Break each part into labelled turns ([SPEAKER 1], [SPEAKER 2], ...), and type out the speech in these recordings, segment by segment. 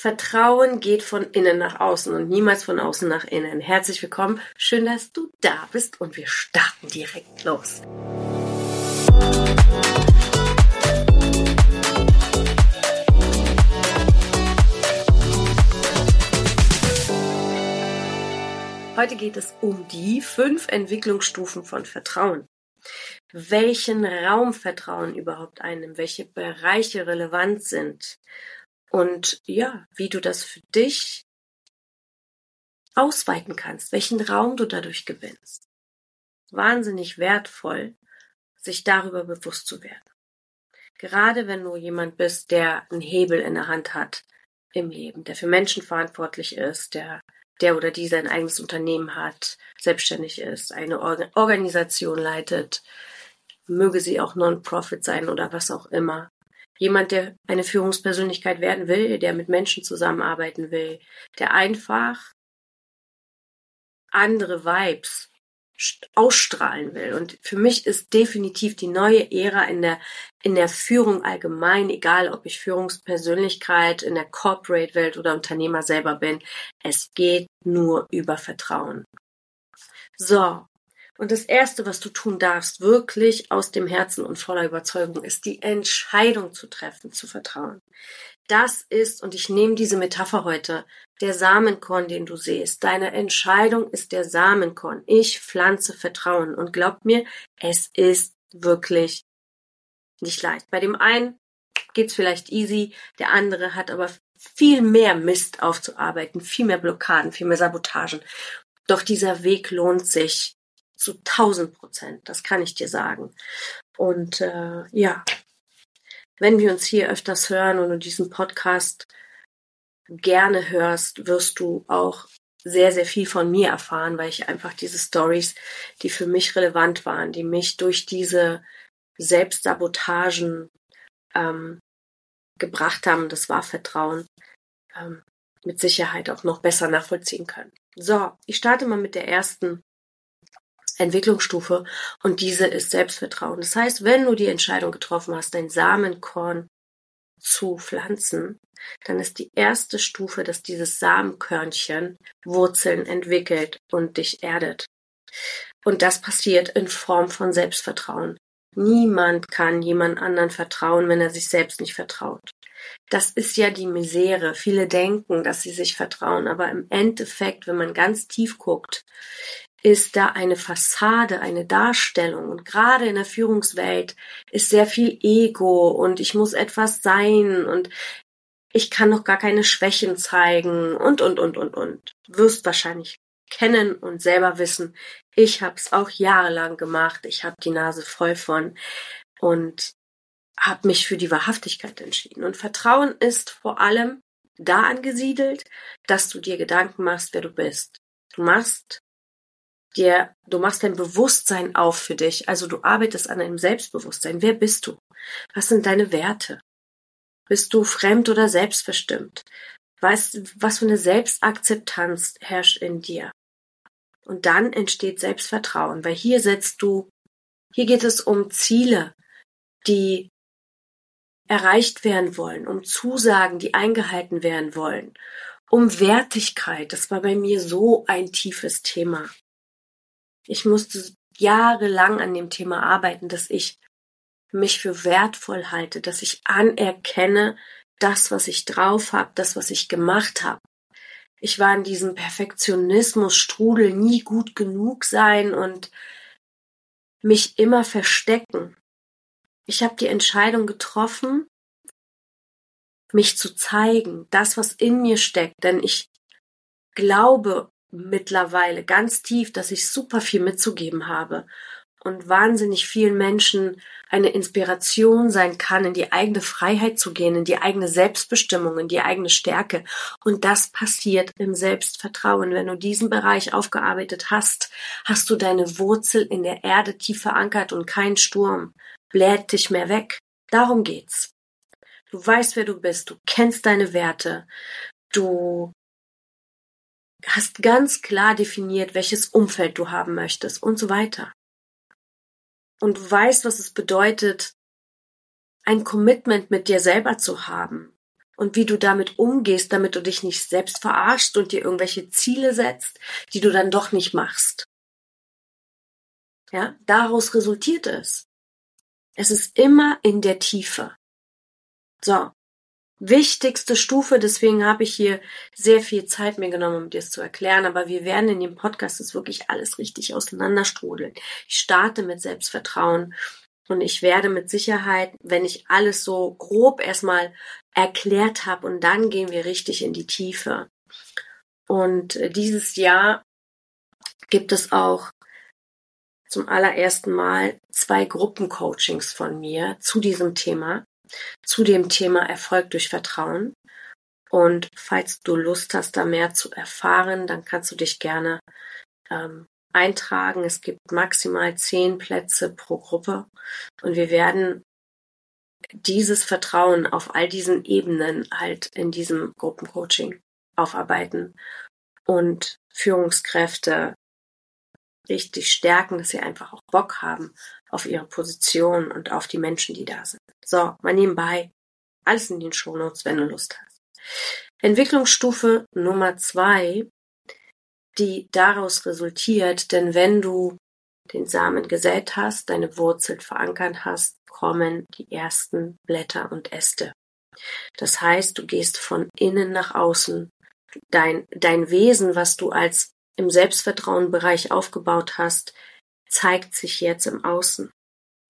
[SPEAKER 1] Vertrauen geht von innen nach außen und niemals von außen nach innen. Herzlich willkommen. Schön, dass du da bist und wir starten direkt los. Heute geht es um die fünf Entwicklungsstufen von Vertrauen. Welchen Raum Vertrauen überhaupt einnimmt, welche Bereiche relevant sind und ja, wie du das für dich ausweiten kannst, welchen Raum du dadurch gewinnst. Wahnsinnig wertvoll, sich darüber bewusst zu werden. Gerade wenn du jemand bist, der einen Hebel in der Hand hat im Leben, der für Menschen verantwortlich ist, der der oder die sein eigenes Unternehmen hat, selbstständig ist, eine Organisation leitet, möge sie auch Non-Profit sein oder was auch immer jemand, der eine Führungspersönlichkeit werden will, der mit Menschen zusammenarbeiten will, der einfach andere Vibes ausstrahlen will. Und für mich ist definitiv die neue Ära in der, in der Führung allgemein, egal ob ich Führungspersönlichkeit in der Corporate-Welt oder Unternehmer selber bin, es geht nur über Vertrauen. So, und das Erste, was du tun darfst, wirklich aus dem Herzen und voller Überzeugung, ist die Entscheidung zu treffen, zu vertrauen. Das ist, und ich nehme diese Metapher heute, der Samenkorn, den du siehst. Deine Entscheidung ist der Samenkorn. Ich pflanze Vertrauen. Und glaubt mir, es ist wirklich nicht leicht. Bei dem einen geht's vielleicht easy, der andere hat aber viel mehr Mist aufzuarbeiten, viel mehr Blockaden, viel mehr Sabotagen. Doch dieser Weg lohnt sich zu 1000 Prozent. Das kann ich dir sagen. Und äh, ja, wenn wir uns hier öfters hören und diesen Podcast gerne hörst, wirst du auch sehr, sehr viel von mir erfahren, weil ich einfach diese Stories, die für mich relevant waren, die mich durch diese Selbstsabotagen ähm, gebracht haben, das war Vertrauen, ähm, mit Sicherheit auch noch besser nachvollziehen können. So, ich starte mal mit der ersten Entwicklungsstufe und diese ist Selbstvertrauen. Das heißt, wenn du die Entscheidung getroffen hast, dein Samenkorn zu pflanzen, dann ist die erste Stufe, dass dieses Samenkörnchen Wurzeln entwickelt und dich erdet. Und das passiert in Form von Selbstvertrauen. Niemand kann jemand anderen vertrauen, wenn er sich selbst nicht vertraut. Das ist ja die Misere. Viele denken, dass sie sich vertrauen, aber im Endeffekt, wenn man ganz tief guckt, ist da eine Fassade, eine Darstellung. Und gerade in der Führungswelt ist sehr viel Ego und ich muss etwas sein und ich kann noch gar keine Schwächen zeigen und, und, und, und, und. Wirst wahrscheinlich kennen und selber wissen, ich habe es auch jahrelang gemacht, ich habe die Nase voll von und habe mich für die Wahrhaftigkeit entschieden. Und Vertrauen ist vor allem da angesiedelt, dass du dir Gedanken machst, wer du bist. Du machst dir, du machst dein Bewusstsein auf für dich. Also du arbeitest an deinem Selbstbewusstsein. Wer bist du? Was sind deine Werte? Bist du fremd oder selbstbestimmt? Weißt, was für eine Selbstakzeptanz herrscht in dir? Und dann entsteht Selbstvertrauen, weil hier setzt du, hier geht es um Ziele, die erreicht werden wollen, um Zusagen, die eingehalten werden wollen, um Wertigkeit. Das war bei mir so ein tiefes Thema. Ich musste jahrelang an dem Thema arbeiten, dass ich mich für wertvoll halte, dass ich anerkenne, das, was ich drauf habe, das, was ich gemacht habe. Ich war in diesem Perfektionismus-Strudel nie gut genug sein und mich immer verstecken. Ich habe die Entscheidung getroffen, mich zu zeigen, das, was in mir steckt, denn ich glaube mittlerweile ganz tief, dass ich super viel mitzugeben habe und wahnsinnig vielen Menschen eine Inspiration sein kann, in die eigene Freiheit zu gehen, in die eigene Selbstbestimmung, in die eigene Stärke. Und das passiert im Selbstvertrauen. Wenn du diesen Bereich aufgearbeitet hast, hast du deine Wurzel in der Erde tief verankert und kein Sturm bläht dich mehr weg. Darum geht's. Du weißt, wer du bist, du kennst deine Werte, du hast ganz klar definiert, welches Umfeld du haben möchtest und so weiter. Und du weißt, was es bedeutet, ein Commitment mit dir selber zu haben und wie du damit umgehst, damit du dich nicht selbst verarschst und dir irgendwelche Ziele setzt, die du dann doch nicht machst. Ja, daraus resultiert es. Es ist immer in der Tiefe. So. Wichtigste Stufe, deswegen habe ich hier sehr viel Zeit mir genommen, um dir es zu erklären, aber wir werden in dem Podcast das wirklich alles richtig auseinanderstrudeln. Ich starte mit Selbstvertrauen und ich werde mit Sicherheit, wenn ich alles so grob erstmal erklärt habe und dann gehen wir richtig in die Tiefe. Und dieses Jahr gibt es auch zum allerersten Mal zwei Gruppencoachings von mir zu diesem Thema, zu dem Thema Erfolg durch Vertrauen. Und falls du Lust hast, da mehr zu erfahren, dann kannst du dich gerne ähm, eintragen. Es gibt maximal zehn Plätze pro Gruppe und wir werden dieses Vertrauen auf all diesen Ebenen halt in diesem Gruppencoaching aufarbeiten und Führungskräfte richtig stärken, dass sie einfach auch Bock haben auf ihre Position und auf die Menschen, die da sind. So, mal nebenbei. Alles in den Shownotes, wenn du Lust hast. Entwicklungsstufe Nummer zwei, die daraus resultiert, denn wenn du den Samen gesät hast, deine Wurzel verankert hast, kommen die ersten Blätter und Äste. Das heißt, du gehst von innen nach außen. Dein, dein Wesen, was du als im Selbstvertrauenbereich aufgebaut hast, zeigt sich jetzt im Außen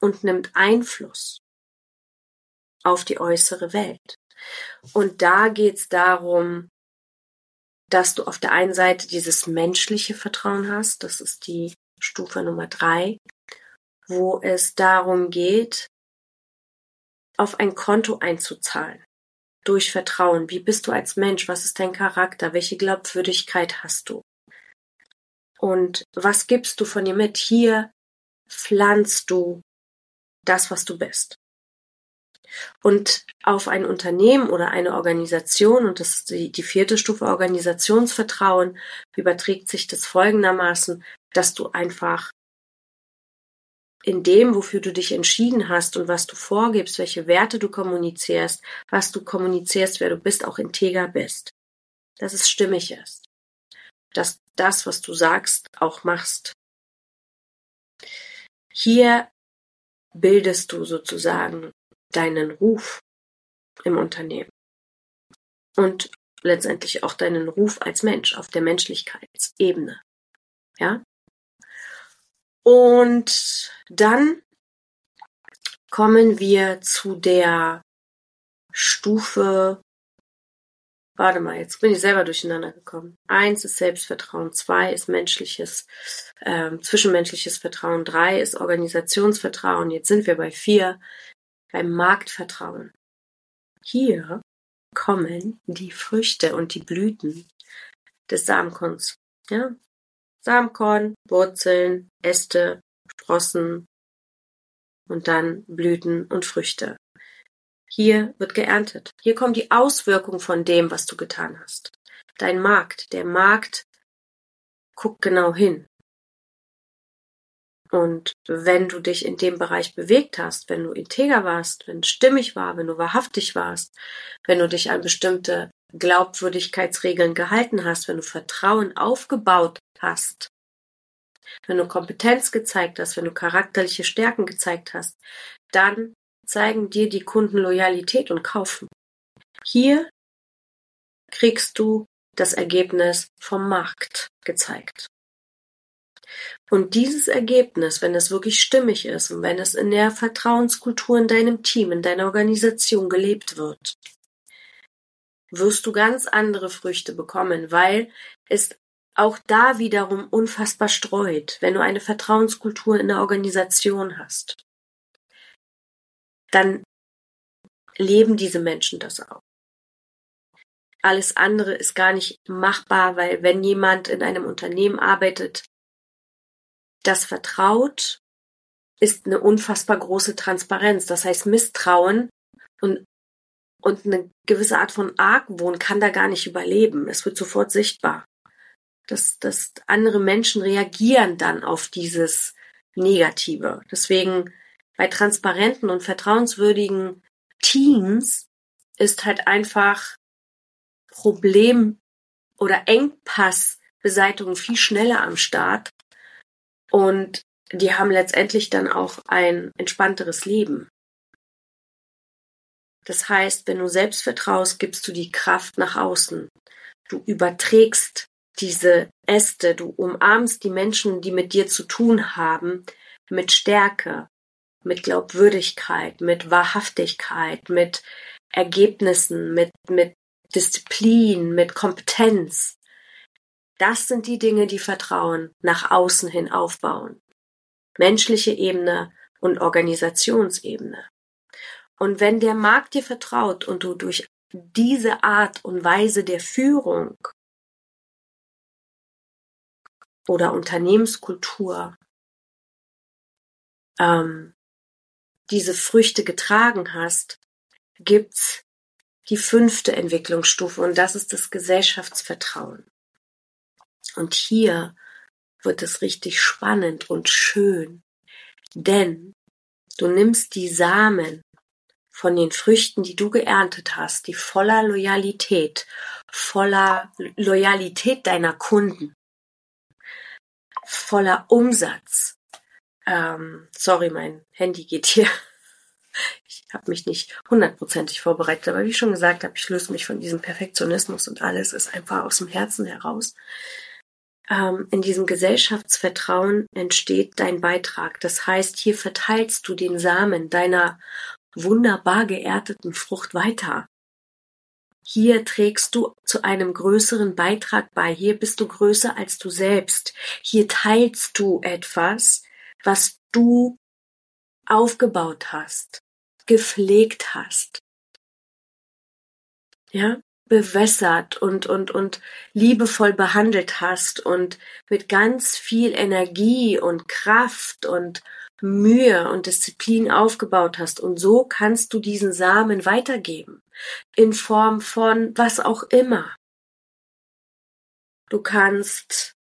[SPEAKER 1] und nimmt Einfluss auf die äußere Welt. Und da geht's darum, dass du auf der einen Seite dieses menschliche Vertrauen hast, das ist die Stufe Nummer drei, wo es darum geht, auf ein Konto einzuzahlen. Durch Vertrauen. Wie bist du als Mensch? Was ist dein Charakter? Welche Glaubwürdigkeit hast du? Und was gibst du von dir mit? Hier pflanzt du das, was du bist. Und auf ein Unternehmen oder eine Organisation, und das ist die, die vierte Stufe Organisationsvertrauen, überträgt sich das folgendermaßen, dass du einfach in dem, wofür du dich entschieden hast und was du vorgibst, welche Werte du kommunizierst, was du kommunizierst, wer du bist, auch integer bist. Dass es stimmig ist dass das, was du sagst, auch machst. Hier bildest du sozusagen deinen Ruf im Unternehmen und letztendlich auch deinen Ruf als Mensch auf der Menschlichkeitsebene. Ja? Und dann kommen wir zu der Stufe Warte mal, jetzt bin ich selber durcheinander gekommen. Eins ist Selbstvertrauen, zwei ist menschliches, ähm, zwischenmenschliches Vertrauen, drei ist Organisationsvertrauen, jetzt sind wir bei vier, beim Marktvertrauen. Hier kommen die Früchte und die Blüten des Samenkorns. Ja? Samenkorn, Wurzeln, Äste, Sprossen und dann Blüten und Früchte. Hier wird geerntet. Hier kommt die Auswirkung von dem, was du getan hast. Dein Markt, der Markt guckt genau hin. Und wenn du dich in dem Bereich bewegt hast, wenn du integer warst, wenn stimmig war, wenn du wahrhaftig warst, wenn du dich an bestimmte Glaubwürdigkeitsregeln gehalten hast, wenn du Vertrauen aufgebaut hast, wenn du Kompetenz gezeigt hast, wenn du charakterliche Stärken gezeigt hast, dann zeigen dir die Kunden Loyalität und kaufen. Hier kriegst du das Ergebnis vom Markt gezeigt. Und dieses Ergebnis, wenn es wirklich stimmig ist und wenn es in der Vertrauenskultur in deinem Team, in deiner Organisation gelebt wird, wirst du ganz andere Früchte bekommen, weil es auch da wiederum unfassbar streut, wenn du eine Vertrauenskultur in der Organisation hast dann leben diese Menschen das auch. Alles andere ist gar nicht machbar, weil wenn jemand in einem Unternehmen arbeitet, das vertraut, ist eine unfassbar große Transparenz. Das heißt, Misstrauen und, und eine gewisse Art von Argwohn kann da gar nicht überleben. Es wird sofort sichtbar. Dass, dass andere Menschen reagieren dann auf dieses Negative. Deswegen bei transparenten und vertrauenswürdigen Teams ist halt einfach Problem oder Engpassbeseitigung viel schneller am Start und die haben letztendlich dann auch ein entspannteres Leben. Das heißt, wenn du selbst vertraust, gibst du die Kraft nach außen. Du überträgst diese Äste, du umarmst die Menschen, die mit dir zu tun haben, mit Stärke, mit Glaubwürdigkeit, mit Wahrhaftigkeit, mit Ergebnissen, mit, mit Disziplin, mit Kompetenz. Das sind die Dinge, die Vertrauen nach außen hin aufbauen. Menschliche Ebene und Organisationsebene. Und wenn der Markt dir vertraut und du durch diese Art und Weise der Führung oder Unternehmenskultur ähm, diese Früchte getragen hast, gibt's die fünfte Entwicklungsstufe und das ist das Gesellschaftsvertrauen. Und hier wird es richtig spannend und schön, denn du nimmst die Samen von den Früchten, die du geerntet hast, die voller Loyalität, voller Loyalität deiner Kunden, voller Umsatz. Ähm, sorry, mein Handy geht hier. Ich habe mich nicht hundertprozentig vorbereitet, aber wie schon gesagt habe, ich löse mich von diesem Perfektionismus und alles ist einfach aus dem Herzen heraus. Ähm, in diesem Gesellschaftsvertrauen entsteht dein Beitrag. Das heißt, hier verteilst du den Samen deiner wunderbar geerdeten Frucht weiter. Hier trägst du zu einem größeren Beitrag bei. Hier bist du größer als du selbst. Hier teilst du etwas, was du aufgebaut hast, gepflegt hast. Ja, bewässert und, und, und liebevoll behandelt hast und mit ganz viel Energie und Kraft und Mühe und Disziplin aufgebaut hast. Und so kannst du diesen Samen weitergeben. In Form von was auch immer. Du kannst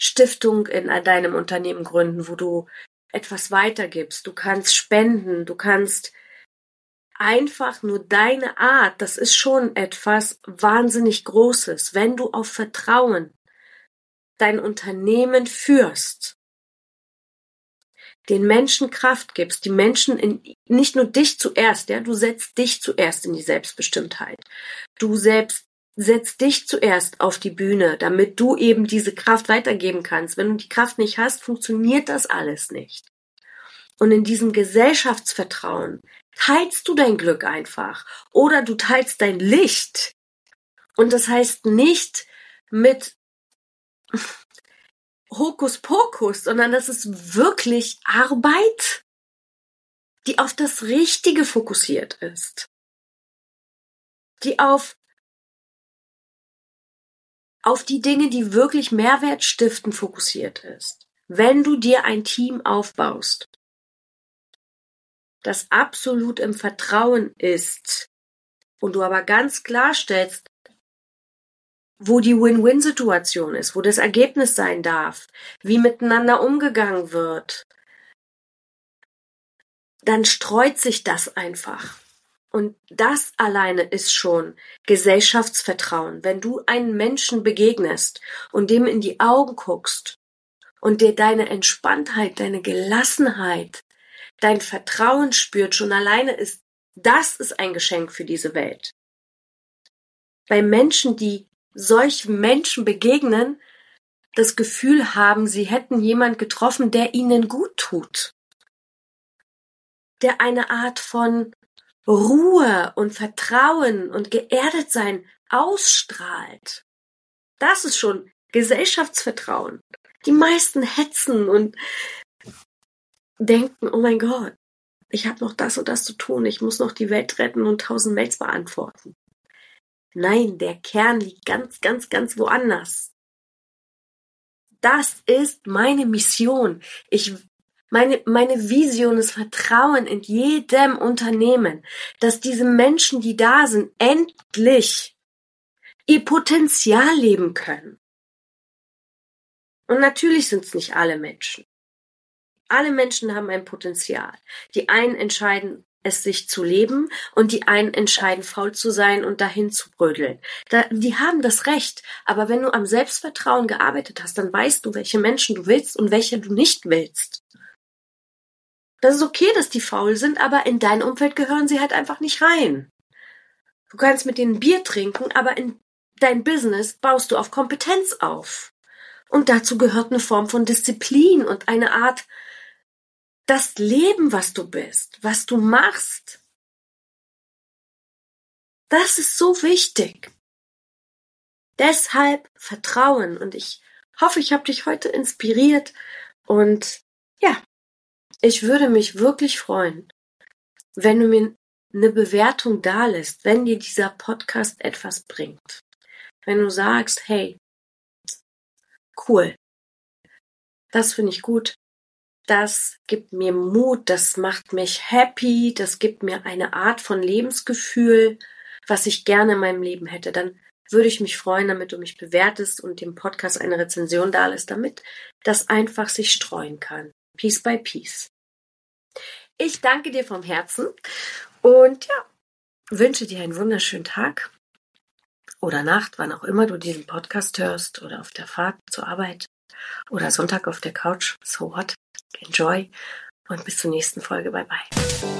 [SPEAKER 1] Stiftung in deinem Unternehmen gründen, wo du etwas weitergibst. Du kannst spenden. Du kannst einfach nur deine Art. Das ist schon etwas wahnsinnig Großes. Wenn du auf Vertrauen dein Unternehmen führst, den Menschen Kraft gibst, die Menschen in, nicht nur dich zuerst, ja, du setzt dich zuerst in die Selbstbestimmtheit. Du selbst setzt dich zuerst auf die Bühne, damit du eben diese Kraft weitergeben kannst. Wenn du die Kraft nicht hast, funktioniert das alles nicht. Und in diesem Gesellschaftsvertrauen teilst du dein Glück einfach oder du teilst dein Licht. Und das heißt nicht mit Hokuspokus, sondern das ist wirklich Arbeit, die auf das Richtige fokussiert ist. Die auf, auf die Dinge, die wirklich Mehrwert stiften, fokussiert ist. Wenn du dir ein Team aufbaust, das absolut im Vertrauen ist und du aber ganz klarstellst, wo die Win-Win-Situation ist, wo das Ergebnis sein darf, wie miteinander umgegangen wird, dann streut sich das einfach. Und das alleine ist schon Gesellschaftsvertrauen. Wenn du einen Menschen begegnest und dem in die Augen guckst und dir deine Entspanntheit, deine Gelassenheit, dein Vertrauen spürt, schon alleine ist, das ist ein Geschenk für diese Welt. Bei Menschen, die solchen Menschen begegnen, das Gefühl haben, sie hätten jemand getroffen, der ihnen gut tut. Der eine Art von Ruhe und Vertrauen und geerdet sein ausstrahlt. Das ist schon Gesellschaftsvertrauen. Die meisten hetzen und denken, oh mein Gott, ich habe noch das und das zu tun, ich muss noch die Welt retten und tausend Mails beantworten. Nein, der Kern liegt ganz, ganz, ganz woanders. Das ist meine Mission. Ich, meine, meine Vision ist Vertrauen in jedem Unternehmen, dass diese Menschen, die da sind, endlich ihr Potenzial leben können. Und natürlich sind es nicht alle Menschen. Alle Menschen haben ein Potenzial. Die einen entscheiden es sich zu leben und die einen entscheiden, faul zu sein und dahin zu brödeln. Da, die haben das Recht. Aber wenn du am Selbstvertrauen gearbeitet hast, dann weißt du, welche Menschen du willst und welche du nicht willst. Das ist okay, dass die faul sind, aber in dein Umfeld gehören sie halt einfach nicht rein. Du kannst mit denen Bier trinken, aber in dein Business baust du auf Kompetenz auf. Und dazu gehört eine Form von Disziplin und eine Art, das Leben, was du bist, was du machst. Das ist so wichtig. Deshalb Vertrauen und ich hoffe, ich habe dich heute inspiriert und ja, ich würde mich wirklich freuen, wenn du mir eine Bewertung dalässt, wenn dir dieser Podcast etwas bringt. Wenn du sagst, hey, cool, das finde ich gut, das gibt mir Mut, das macht mich happy, das gibt mir eine Art von Lebensgefühl, was ich gerne in meinem Leben hätte, dann würde ich mich freuen, damit du mich bewertest und dem Podcast eine Rezension dalässt, damit das einfach sich streuen kann. Piece by Piece. Ich danke dir vom Herzen und ja, wünsche dir einen wunderschönen Tag oder Nacht, wann auch immer du diesen Podcast hörst oder auf der Fahrt zur Arbeit oder Sonntag auf der Couch. So what? Enjoy und bis zur nächsten Folge. Bye bye.